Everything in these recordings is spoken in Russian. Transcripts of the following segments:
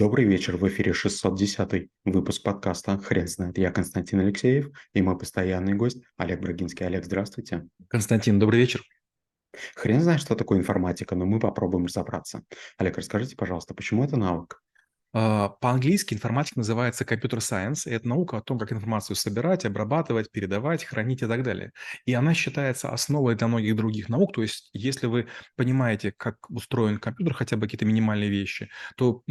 Добрый вечер, в эфире 610 выпуск подкаста «Хрен знает». Я Константин Алексеев и мой постоянный гость Олег Брагинский. Олег, здравствуйте. Константин, добрый вечер. Хрен знает, что такое информатика, но мы попробуем разобраться. Олег, расскажите, пожалуйста, почему это навык? А, по-английски информатика называется computer science, и это наука о том, как информацию собирать, обрабатывать, передавать, хранить и так далее. И она считается основой для многих других наук. То есть, если вы понимаете, как устроен компьютер, хотя бы какие-то минимальные вещи, то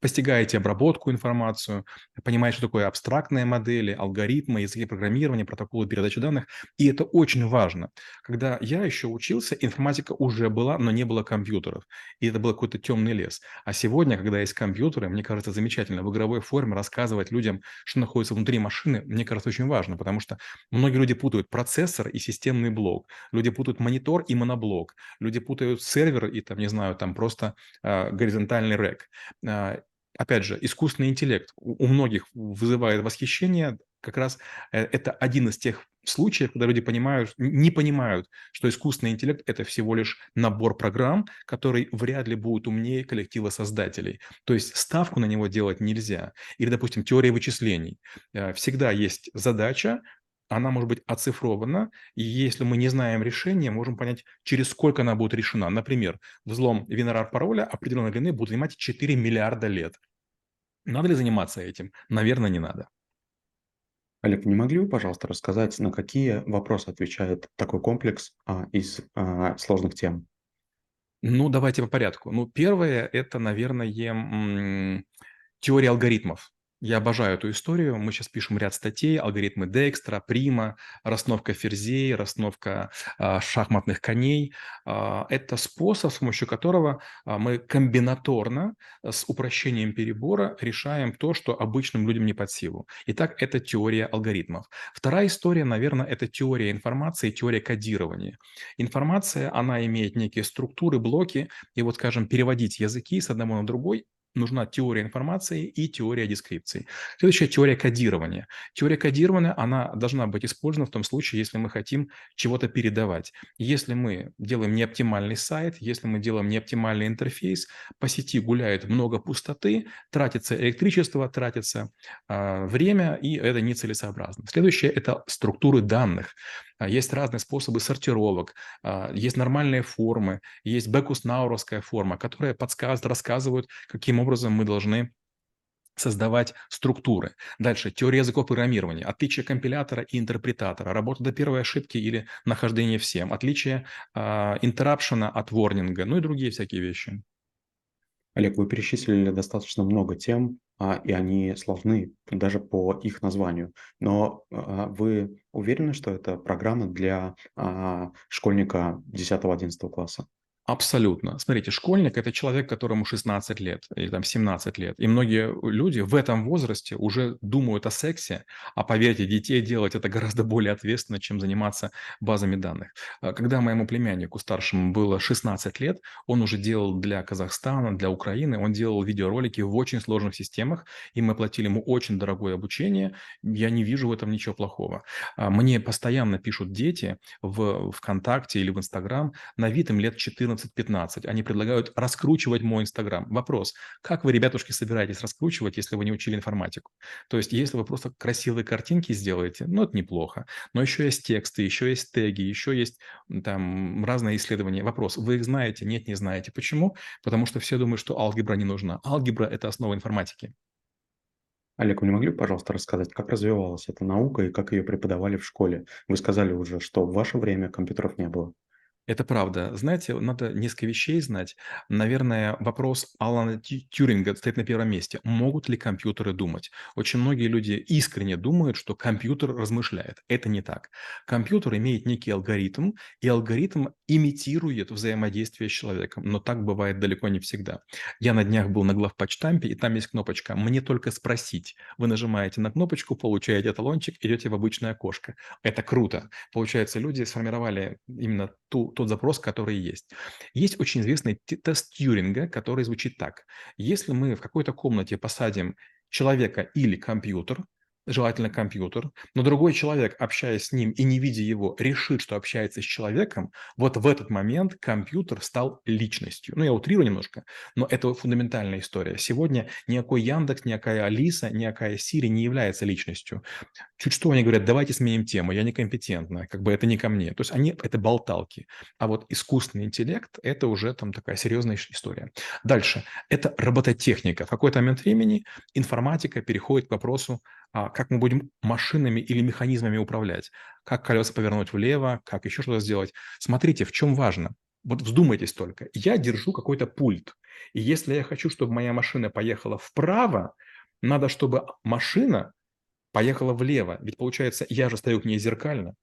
постигаете обработку информацию, понимаете, что такое абстрактные модели, алгоритмы, языки программирования, протоколы передачи данных. И это очень важно. Когда я еще учился, информатика уже была, но не было компьютеров. И это был какой-то темный лес. А сегодня, когда есть компьютер, компьютеры, мне кажется, замечательно в игровой форме рассказывать людям, что находится внутри машины, мне кажется, очень важно, потому что многие люди путают процессор и системный блок, люди путают монитор и моноблок, люди путают сервер и, там, не знаю, там просто э, горизонтальный рэк. Э, опять же, искусственный интеллект у многих вызывает восхищение, как раз э, это один из тех случаев, когда люди понимают, не понимают, что искусственный интеллект – это всего лишь набор программ, который вряд ли будет умнее коллектива создателей. То есть ставку на него делать нельзя. Или, допустим, теория вычислений. Э, всегда есть задача, она может быть оцифрована, и если мы не знаем решения, можем понять, через сколько она будет решена. Например, взлом винорар пароля определенной длины будет занимать 4 миллиарда лет. Надо ли заниматься этим? Наверное, не надо. Олег, не могли бы, пожалуйста, рассказать, на какие вопросы отвечает такой комплекс а, из а, сложных тем? Ну, давайте по порядку. Ну, первое – это, наверное, теория алгоритмов. Я обожаю эту историю. Мы сейчас пишем ряд статей, алгоритмы Декстра, Прима, расстановка ферзей, расстановка а, шахматных коней. А, это способ, с помощью которого а, мы комбинаторно с упрощением перебора решаем то, что обычным людям не под силу. Итак, это теория алгоритмов. Вторая история, наверное, это теория информации, теория кодирования. Информация, она имеет некие структуры, блоки, и вот, скажем, переводить языки с одного на другой нужна теория информации и теория дескрипции. Следующая теория кодирования. Теория кодирования, она должна быть использована в том случае, если мы хотим чего-то передавать. Если мы делаем неоптимальный сайт, если мы делаем неоптимальный интерфейс, по сети гуляет много пустоты, тратится электричество, тратится э, время, и это нецелесообразно. Следующее – это структуры данных. А, есть разные способы сортировок, а, есть нормальные формы, есть бекус-науровская форма, которая подсказывает, рассказывают, каким образом мы должны создавать структуры. Дальше, теория языков программирования, отличие компилятора и интерпретатора, работа до первой ошибки или нахождение всем, отличие э, интеррапшена от ворнинга, ну и другие всякие вещи. Олег, вы перечислили достаточно много тем, а, и они сложны даже по их названию. Но а, вы уверены, что это программа для а, школьника 10-11 класса? Абсолютно. Смотрите, школьник– это человек, которому 16 лет или там 17 лет. И многие люди в этом возрасте уже думают о сексе, а поверьте, детей делать это гораздо более ответственно, чем заниматься базами данных. А когда моему племяннику старшему было 16 лет, он уже делал для Казахстана, для Украины, он делал видеоролики в очень сложных системах, и мы платили ему очень дорогое обучение. Я не вижу в этом ничего плохого. А мне постоянно пишут дети в ВКонтакте или в Инстаграм, на вид им лет 14 14-15. Они предлагают раскручивать мой Инстаграм. Вопрос, как вы, ребятушки, собираетесь раскручивать, если вы не учили информатику? То есть, если вы просто красивые картинки сделаете, ну, это неплохо. Но еще есть тексты, еще есть теги, еще есть там разные исследования. Вопрос, вы их знаете? Нет, не знаете. Почему? Потому что все думают, что алгебра не нужна. Алгебра – это основа информатики. Олег, вы не могли пожалуйста, рассказать, как развивалась эта наука и как ее преподавали в школе? Вы сказали уже, что в ваше время компьютеров не было. Это правда. Знаете, надо несколько вещей знать. Наверное, вопрос Алана Тюринга стоит на первом месте. Могут ли компьютеры думать? Очень многие люди искренне думают, что компьютер размышляет. Это не так. Компьютер имеет некий алгоритм, и алгоритм имитирует взаимодействие с человеком. Но так бывает далеко не всегда. Я на днях был на главпочтампе, и там есть кнопочка «Мне только спросить». Вы нажимаете на кнопочку, получаете талончик, идете в обычное окошко. Это круто. Получается, люди сформировали именно ту тот запрос, который есть. Есть очень известный тест Тьюринга, который звучит так. Если мы в какой-то комнате посадим человека или компьютер, желательно компьютер, но другой человек, общаясь с ним и не видя его, решит, что общается с человеком, вот в этот момент компьютер стал личностью. Ну, я утрирую немножко, но это фундаментальная история. Сегодня никакой Яндекс, никакая Алиса, никакая Сири не является личностью. Чуть что они говорят, давайте сменим тему, я некомпетентна, как бы это не ко мне. То есть они – это болталки. А вот искусственный интеллект – это уже там такая серьезная история. Дальше. Это робототехника. В какой-то момент времени информатика переходит к вопросу как мы будем машинами или механизмами управлять, как колеса повернуть влево, как еще что-то сделать. Смотрите, в чем важно. Вот вздумайтесь только. Я держу какой-то пульт. И если я хочу, чтобы моя машина поехала вправо, надо, чтобы машина поехала влево. Ведь получается, я же стою к ней зеркально.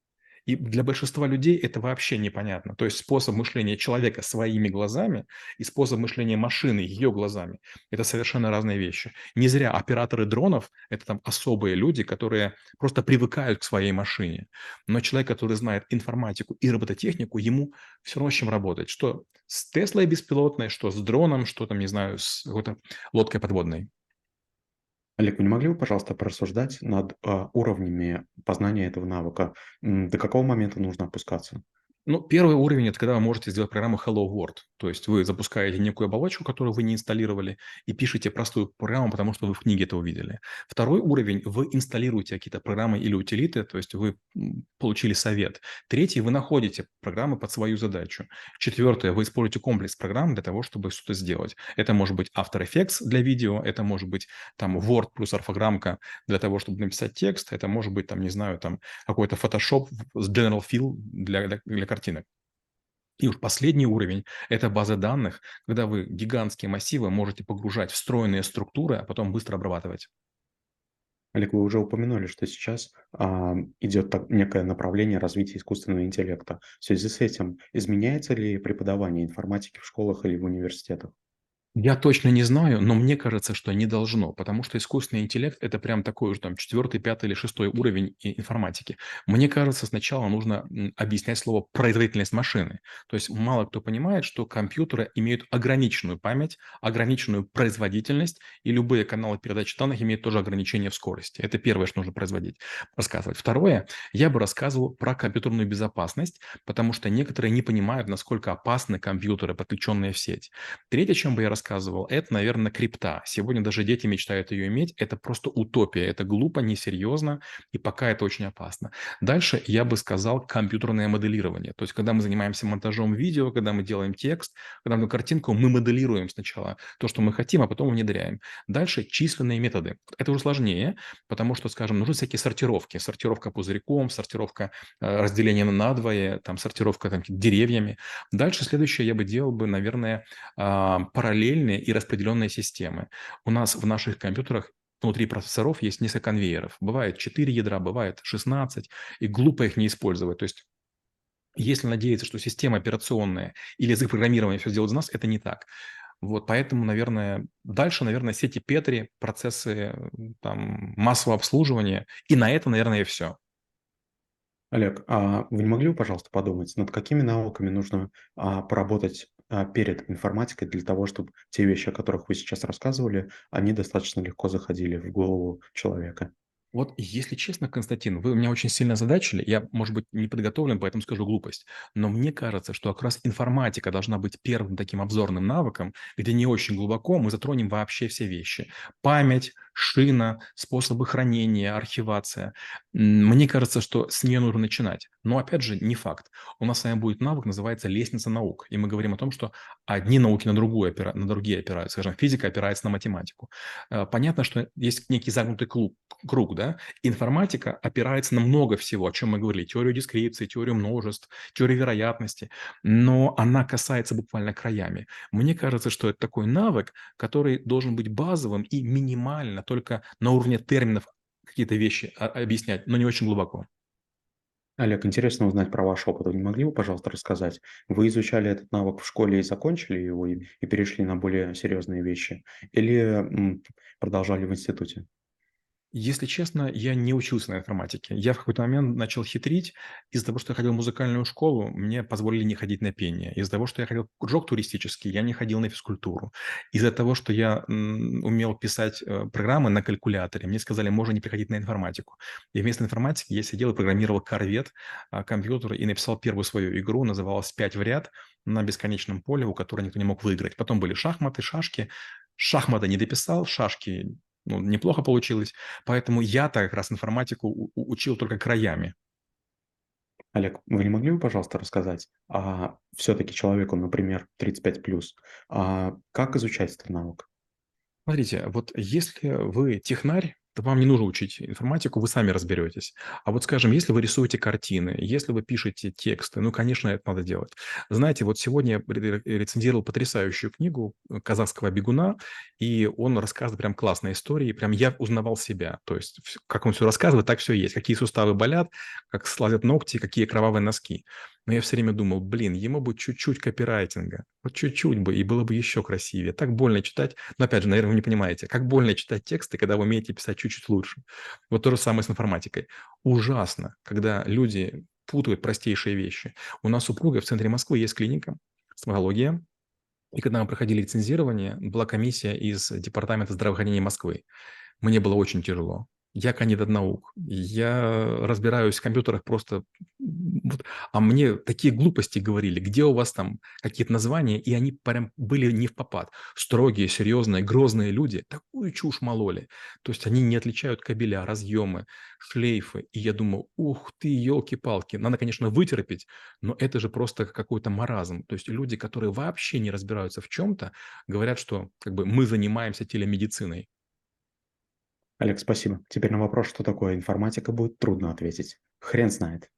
И для большинства людей это вообще непонятно. То есть способ мышления человека своими глазами и способ мышления машины ее глазами – это совершенно разные вещи. Не зря операторы дронов – это там особые люди, которые просто привыкают к своей машине. Но человек, который знает информатику и робототехнику, ему все равно с чем работать. Что с Теслой беспилотной, что с дроном, что там, не знаю, с какой-то лодкой подводной. Олег, вы не могли бы, пожалуйста, порассуждать над а, уровнями познания этого навыка? До какого момента нужно опускаться? Ну, первый уровень– это когда вы можете сделать программу Hello World. То есть вы запускаете некую оболочку, которую вы не инсталлировали, и пишете простую программу, потому что вы в книге это увидели. Второй уровень– вы инсталируете какие-то программы или утилиты, то есть вы получили совет. Третий– вы находите программы под свою задачу. Четвертое– вы используете комплекс программ для того, чтобы что-то сделать. Это может быть After Effects для видео, это может быть там Word плюс орфограммка для того, чтобы написать текст, это может быть там, не знаю, там какой-то Photoshop с General Fill для, для, для картинок. И уж последний уровень– это база данных, когда вы гигантские массивы можете погружать в стройные структуры, а потом быстро обрабатывать. Олег, вы уже упомянули, что сейчас а, идет так, некое направление развития искусственного интеллекта. В связи с этим изменяется ли преподавание информатики в школах или в университетах? Я точно не знаю, но мне кажется, что не должно, потому что искусственный интеллект– это прям такой уже там четвертый, пятый или шестой уровень информатики. Мне кажется, сначала нужно объяснять слово «производительность машины». То есть мало кто понимает, что компьютеры имеют ограниченную память, ограниченную производительность, и любые каналы передачи данных имеют тоже ограничение в скорости. Это первое, что нужно производить, рассказывать. Второе, я бы рассказывал про компьютерную безопасность, потому что некоторые не понимают, насколько опасны компьютеры, подключенные в сеть. Третье, чем бы я рассказывал, это, наверное, крипта. Сегодня даже дети мечтают ее иметь. Это просто утопия. Это глупо, несерьезно, и пока это очень опасно. Дальше я бы сказал компьютерное моделирование. То есть, когда мы занимаемся монтажом видео, когда мы делаем текст, когда мы картинку, мы моделируем сначала то, что мы хотим, а потом внедряем. Дальше численные методы. Это уже сложнее, потому что, скажем, нужны всякие сортировки. Сортировка пузырьком, сортировка э, разделения на надвое, там, сортировка там, деревьями. Дальше следующее я бы делал бы, наверное, а, параллель параллельные и распределенные системы. У нас в наших компьютерах внутри процессоров есть несколько конвейеров. Бывает 4 ядра, бывает 16, и глупо их не использовать. То есть если надеяться, что система операционная или язык программирования все сделает за нас, это не так. Вот поэтому, наверное, дальше, наверное, сети Петри, процессы там, массового обслуживания, и на это, наверное, и все. Олег, а вы не могли бы, пожалуйста, подумать, над какими навыками нужно а, поработать перед информатикой для того, чтобы те вещи, о которых вы сейчас рассказывали, они достаточно легко заходили в голову человека? Вот если честно, Константин, вы меня очень сильно озадачили. Я, может быть, не подготовлен, поэтому скажу глупость. Но мне кажется, что как раз информатика должна быть первым таким обзорным навыком, где не очень глубоко мы затронем вообще все вещи. Память, шина, способы хранения, архивация. Мне кажется, что с нее нужно начинать. Но, опять же, не факт. У нас с вами будет навык, называется лестница наук. И мы говорим о том, что одни науки на, другую, на другие опираются. Скажем, физика опирается на математику. Э, понятно, что есть некий загнутый круг, круг да, информатика опирается на много всего, о чем мы говорили, теорию дескрипции, теорию множеств, теорию вероятности, но она касается буквально краями. Мне кажется, что это такой навык, который должен быть базовым и минимально только на уровне терминов какие-то вещи а, объяснять, но не очень глубоко. Олег, интересно узнать про ваш опыт. Вы не могли бы, пожалуйста, рассказать? Вы изучали этот навык в школе и закончили его, и, перешли на более серьезные вещи? Или продолжали в институте? Если честно, я не учился на информатике. Я в какой-то момент начал хитрить. Из-за того, что я ходил в музыкальную школу, мне позволили не ходить на пение. Из-за того, что я ходил в кружок туристический, я не ходил на физкультуру. Из-за того, что я умел писать э, программы на калькуляторе, мне сказали, можно не приходить на информатику. И вместо информатики я сидел и программировал корвет, а, компьютер, и написал первую свою игру, называлась «Пять в ряд» на бесконечном поле, у которой никто не мог выиграть. Потом были шахматы, шашки. Шахматы не дописал, шашки ну, неплохо получилось. Поэтому я-то как раз информатику учил только краями. Олег, вы не могли бы, пожалуйста, рассказать, а все-таки человеку, например, 35 плюс, а как изучать этот навык? Смотрите, вот если вы технарь, то вам не нужно учить информатику, вы сами разберетесь. А вот, скажем, если вы рисуете картины, если вы пишете тексты, ну, конечно, это надо делать. Знаете, вот сегодня я ре- рецензировал потрясающую книгу э, казахского бегуна, и он рассказывает прям классные истории, прям я узнавал себя. То есть, как он все рассказывает, так все есть. Какие суставы болят, как слазят ногти, какие кровавые носки. Но я все время думал, блин, ему бы чуть-чуть копирайтинга, вот чуть-чуть бы, и было бы еще красивее. Так больно читать. Но опять же, наверное, вы не понимаете, как больно читать тексты, когда вы умеете писать чуть-чуть лучше. Вот то же самое с информатикой. Ужасно, когда люди путают простейшие вещи. У нас супруга в центре Москвы есть клиника, стоматология, и когда мы проходили лицензирование, была комиссия из Департамента здравоохранения Москвы. Мне было очень тяжело. Я кандидат наук. Я разбираюсь в компьютерах просто... вот, А мне такие глупости говорили. Где у вас там какие-то названия? И они прям были не в попад. Строгие, серьезные, грозные люди такую чушь мололи. То есть они не отличают кабеля, разъемы, шлейфы. И я думал, ух ты, елки-палки. Надо, конечно, вытерпеть, но это же просто какой-то маразм. То есть люди, которые вообще не разбираются в чем-то, говорят, что как бы мы занимаемся телемедициной. Олег, спасибо. Теперь на вопрос, что такое информатика, будет трудно ответить. Хрен знает.